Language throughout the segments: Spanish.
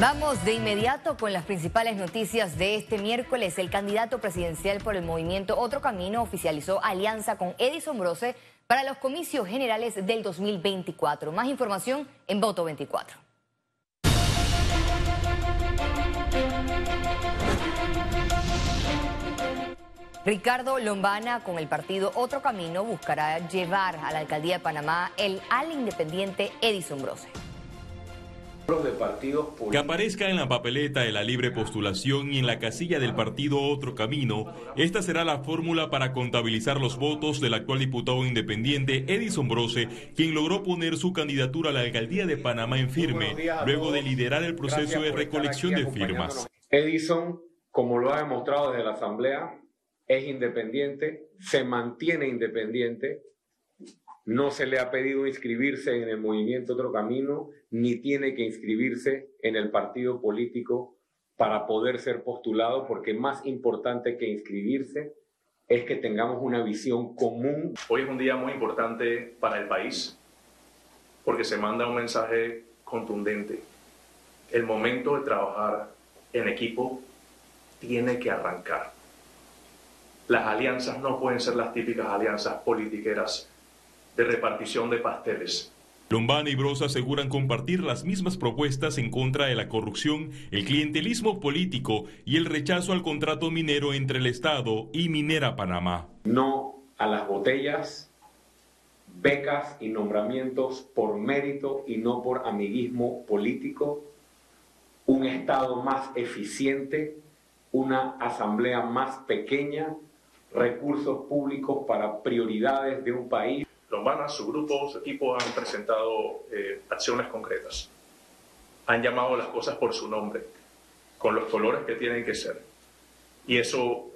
Vamos de inmediato con las principales noticias de este miércoles. El candidato presidencial por el movimiento Otro Camino oficializó alianza con Edison Brose para los comicios generales del 2024. Más información en Voto 24. Ricardo Lombana con el partido Otro Camino buscará llevar a la alcaldía de Panamá el al independiente Edison Brose. Que aparezca en la papeleta de la libre postulación y en la casilla del partido Otro Camino, esta será la fórmula para contabilizar los votos del actual diputado independiente Edison Brose, quien logró poner su candidatura a la alcaldía de Panamá en firme, luego de liderar el proceso de recolección de firmas. Edison, como lo ha demostrado desde la Asamblea, es independiente, se mantiene independiente, no se le ha pedido inscribirse en el movimiento Otro Camino, ni tiene que inscribirse en el partido político para poder ser postulado, porque más importante que inscribirse es que tengamos una visión común. Hoy es un día muy importante para el país, porque se manda un mensaje contundente. El momento de trabajar en equipo tiene que arrancar. Las alianzas no pueden ser las típicas alianzas politiqueras de repartición de pasteles. Lombana y Brosa aseguran compartir las mismas propuestas en contra de la corrupción, el clientelismo político y el rechazo al contrato minero entre el Estado y Minera Panamá. No a las botellas, becas y nombramientos por mérito y no por amiguismo político, un Estado más eficiente, una asamblea más pequeña, recursos públicos para prioridades de un país. Lombana, su grupo, su equipo han presentado eh, acciones concretas. Han llamado las cosas por su nombre, con los colores que tienen que ser. Y eso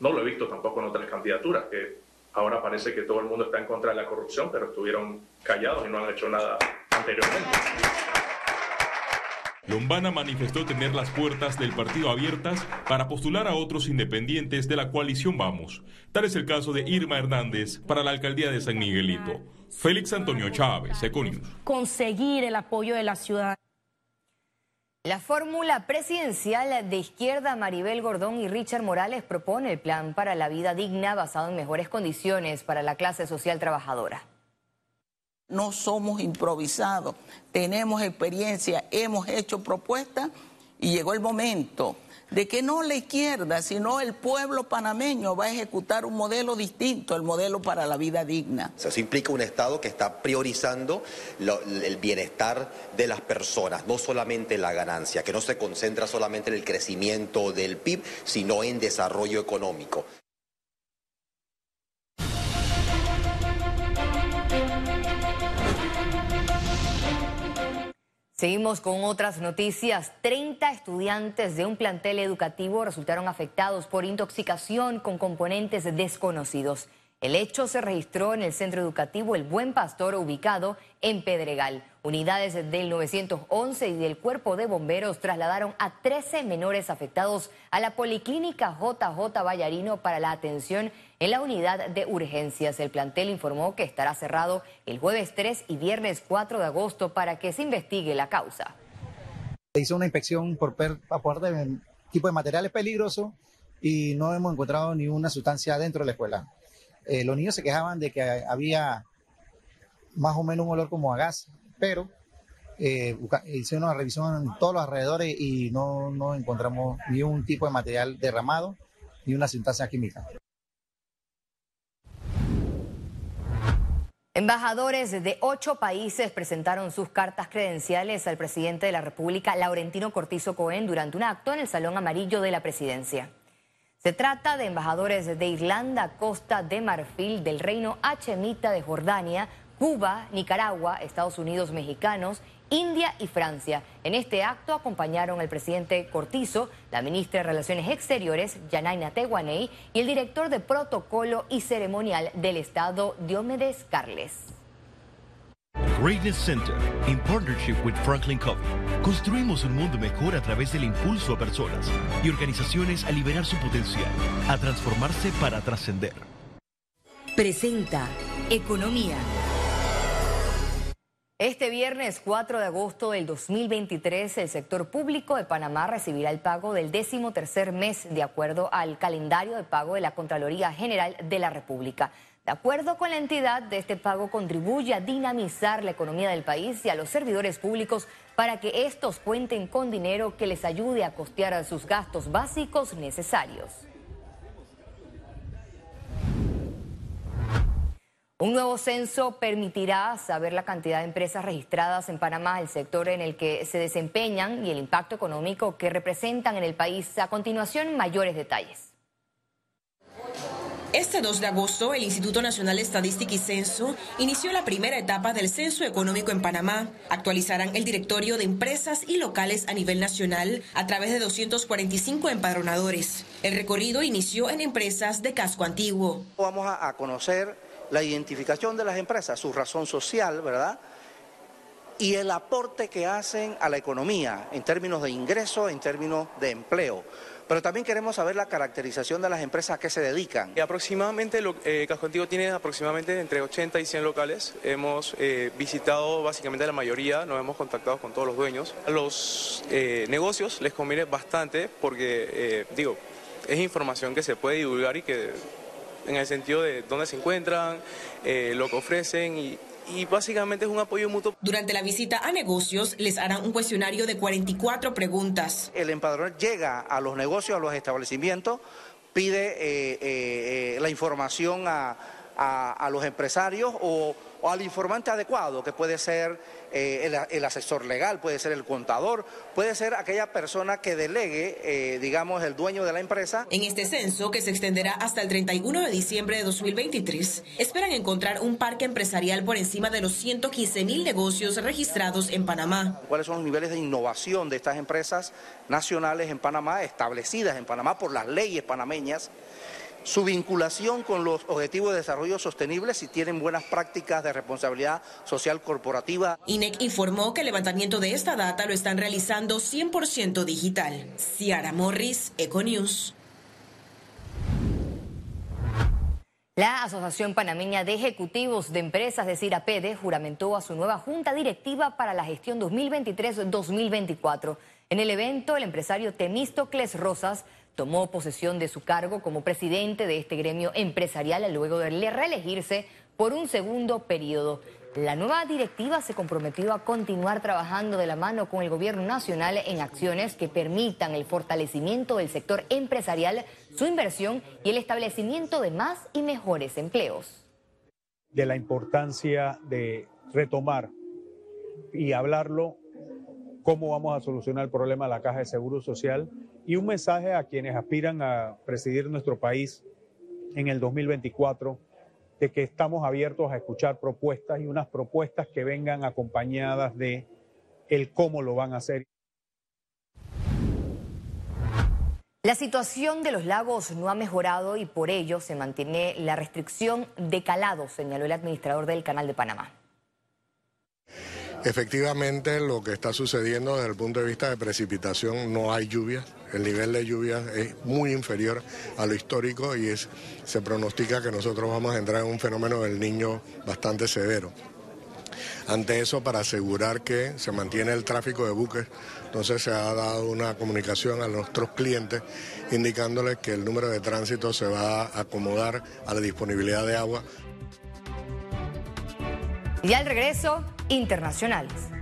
no lo he visto tampoco en otras candidaturas, que ahora parece que todo el mundo está en contra de la corrupción, pero estuvieron callados y no han hecho nada anteriormente. Lombana manifestó tener las puertas del partido abiertas para postular a otros independientes de la coalición Vamos. Tal es el caso de Irma Hernández para la alcaldía de San Miguelito. Félix Antonio Chávez, Econius. Conseguir el apoyo de la ciudad. La fórmula presidencial de izquierda Maribel Gordón y Richard Morales propone el plan para la vida digna basado en mejores condiciones para la clase social trabajadora. No somos improvisados, tenemos experiencia, hemos hecho propuestas y llegó el momento de que no la izquierda, sino el pueblo panameño va a ejecutar un modelo distinto, el modelo para la vida digna. Eso implica un Estado que está priorizando el bienestar de las personas, no solamente la ganancia, que no se concentra solamente en el crecimiento del PIB, sino en desarrollo económico. Seguimos con otras noticias. 30 estudiantes de un plantel educativo resultaron afectados por intoxicación con componentes desconocidos. El hecho se registró en el centro educativo El Buen Pastor, ubicado en Pedregal. Unidades del 911 y del Cuerpo de Bomberos trasladaron a 13 menores afectados a la Policlínica JJ Vallarino para la atención en la unidad de urgencias. El plantel informó que estará cerrado el jueves 3 y viernes 4 de agosto para que se investigue la causa. Se hizo una inspección por aporte de tipo de materiales peligrosos y no hemos encontrado ninguna sustancia dentro de la escuela. Eh, los niños se quejaban de que había más o menos un olor como a gas, pero eh, hicieron una revisión en todos los alrededores y no, no encontramos ni un tipo de material derramado ni una sustancia química. Embajadores de ocho países presentaron sus cartas credenciales al presidente de la República, Laurentino Cortizo Cohen, durante un acto en el Salón Amarillo de la Presidencia. Se trata de embajadores de Irlanda, Costa de Marfil, del Reino Hachemita de Jordania, Cuba, Nicaragua, Estados Unidos mexicanos, India y Francia. En este acto acompañaron el presidente Cortizo, la ministra de Relaciones Exteriores, Yanaina Tehuaney, y el director de Protocolo y Ceremonial del Estado, Diomedes Carles. Greatness Center, in partnership with Franklin Covey, construimos un mundo mejor a través del impulso a personas y organizaciones a liberar su potencial, a transformarse para trascender. Presenta Economía. Este viernes 4 de agosto del 2023, el sector público de Panamá recibirá el pago del décimo tercer mes de acuerdo al calendario de pago de la Contraloría General de la República. De acuerdo con la entidad, este pago contribuye a dinamizar la economía del país y a los servidores públicos para que estos cuenten con dinero que les ayude a costear sus gastos básicos necesarios. Un nuevo censo permitirá saber la cantidad de empresas registradas en Panamá, el sector en el que se desempeñan y el impacto económico que representan en el país. A continuación, mayores detalles. Este 2 de agosto, el Instituto Nacional de Estadística y Censo inició la primera etapa del censo económico en Panamá. Actualizarán el directorio de empresas y locales a nivel nacional a través de 245 empadronadores. El recorrido inició en empresas de casco antiguo. Vamos a conocer la identificación de las empresas, su razón social, ¿verdad? Y el aporte que hacen a la economía en términos de ingreso, en términos de empleo. Pero también queremos saber la caracterización de las empresas a qué se dedican. Y aproximadamente, eh, Casco Antiguo tiene aproximadamente entre 80 y 100 locales. Hemos eh, visitado básicamente la mayoría, nos hemos contactado con todos los dueños. Los eh, negocios les conviene bastante porque, eh, digo, es información que se puede divulgar y que en el sentido de dónde se encuentran, eh, lo que ofrecen y, y básicamente es un apoyo mutuo. Durante la visita a negocios les harán un cuestionario de 44 preguntas. El empadronador llega a los negocios, a los establecimientos, pide eh, eh, la información a, a, a los empresarios o, o, al informante adecuado, que puede ser eh, el, el, asesor legal, puede ser el contador, puede ser aquella persona que delegue, eh, digamos, el dueño de la empresa. En este censo, que se extenderá hasta el 31 de diciembre de 2023, esperan encontrar un parque empresarial por encima de los 115 mil negocios registrados en Panamá. ¿Cuáles son los niveles de innovación de estas empresas nacionales en Panamá, establecidas en Panamá por las leyes panameñas? Su vinculación con los objetivos de desarrollo sostenible si tienen buenas prácticas de responsabilidad social corporativa. INEC informó que el levantamiento de esta data lo están realizando 100% digital. Ciara Morris, Econews. La Asociación Panameña de Ejecutivos de Empresas, de CIRAPEDE, juramentó a su nueva junta directiva para la gestión 2023-2024. En el evento, el empresario Temístocles Rosas tomó posesión de su cargo como presidente de este gremio empresarial luego de reelegirse por un segundo periodo. La nueva directiva se comprometió a continuar trabajando de la mano con el gobierno nacional en acciones que permitan el fortalecimiento del sector empresarial, su inversión y el establecimiento de más y mejores empleos. De la importancia de retomar y hablarlo, cómo vamos a solucionar el problema de la caja de seguro social y un mensaje a quienes aspiran a presidir nuestro país en el 2024 de que estamos abiertos a escuchar propuestas y unas propuestas que vengan acompañadas de el cómo lo van a hacer. La situación de los lagos no ha mejorado y por ello se mantiene la restricción de calado, señaló el administrador del Canal de Panamá. Efectivamente, lo que está sucediendo desde el punto de vista de precipitación, no hay lluvia. El nivel de lluvia es muy inferior a lo histórico y se pronostica que nosotros vamos a entrar en un fenómeno del niño bastante severo. Ante eso, para asegurar que se mantiene el tráfico de buques, entonces se ha dado una comunicación a nuestros clientes indicándoles que el número de tránsito se va a acomodar a la disponibilidad de agua. Y al regreso, internacionales.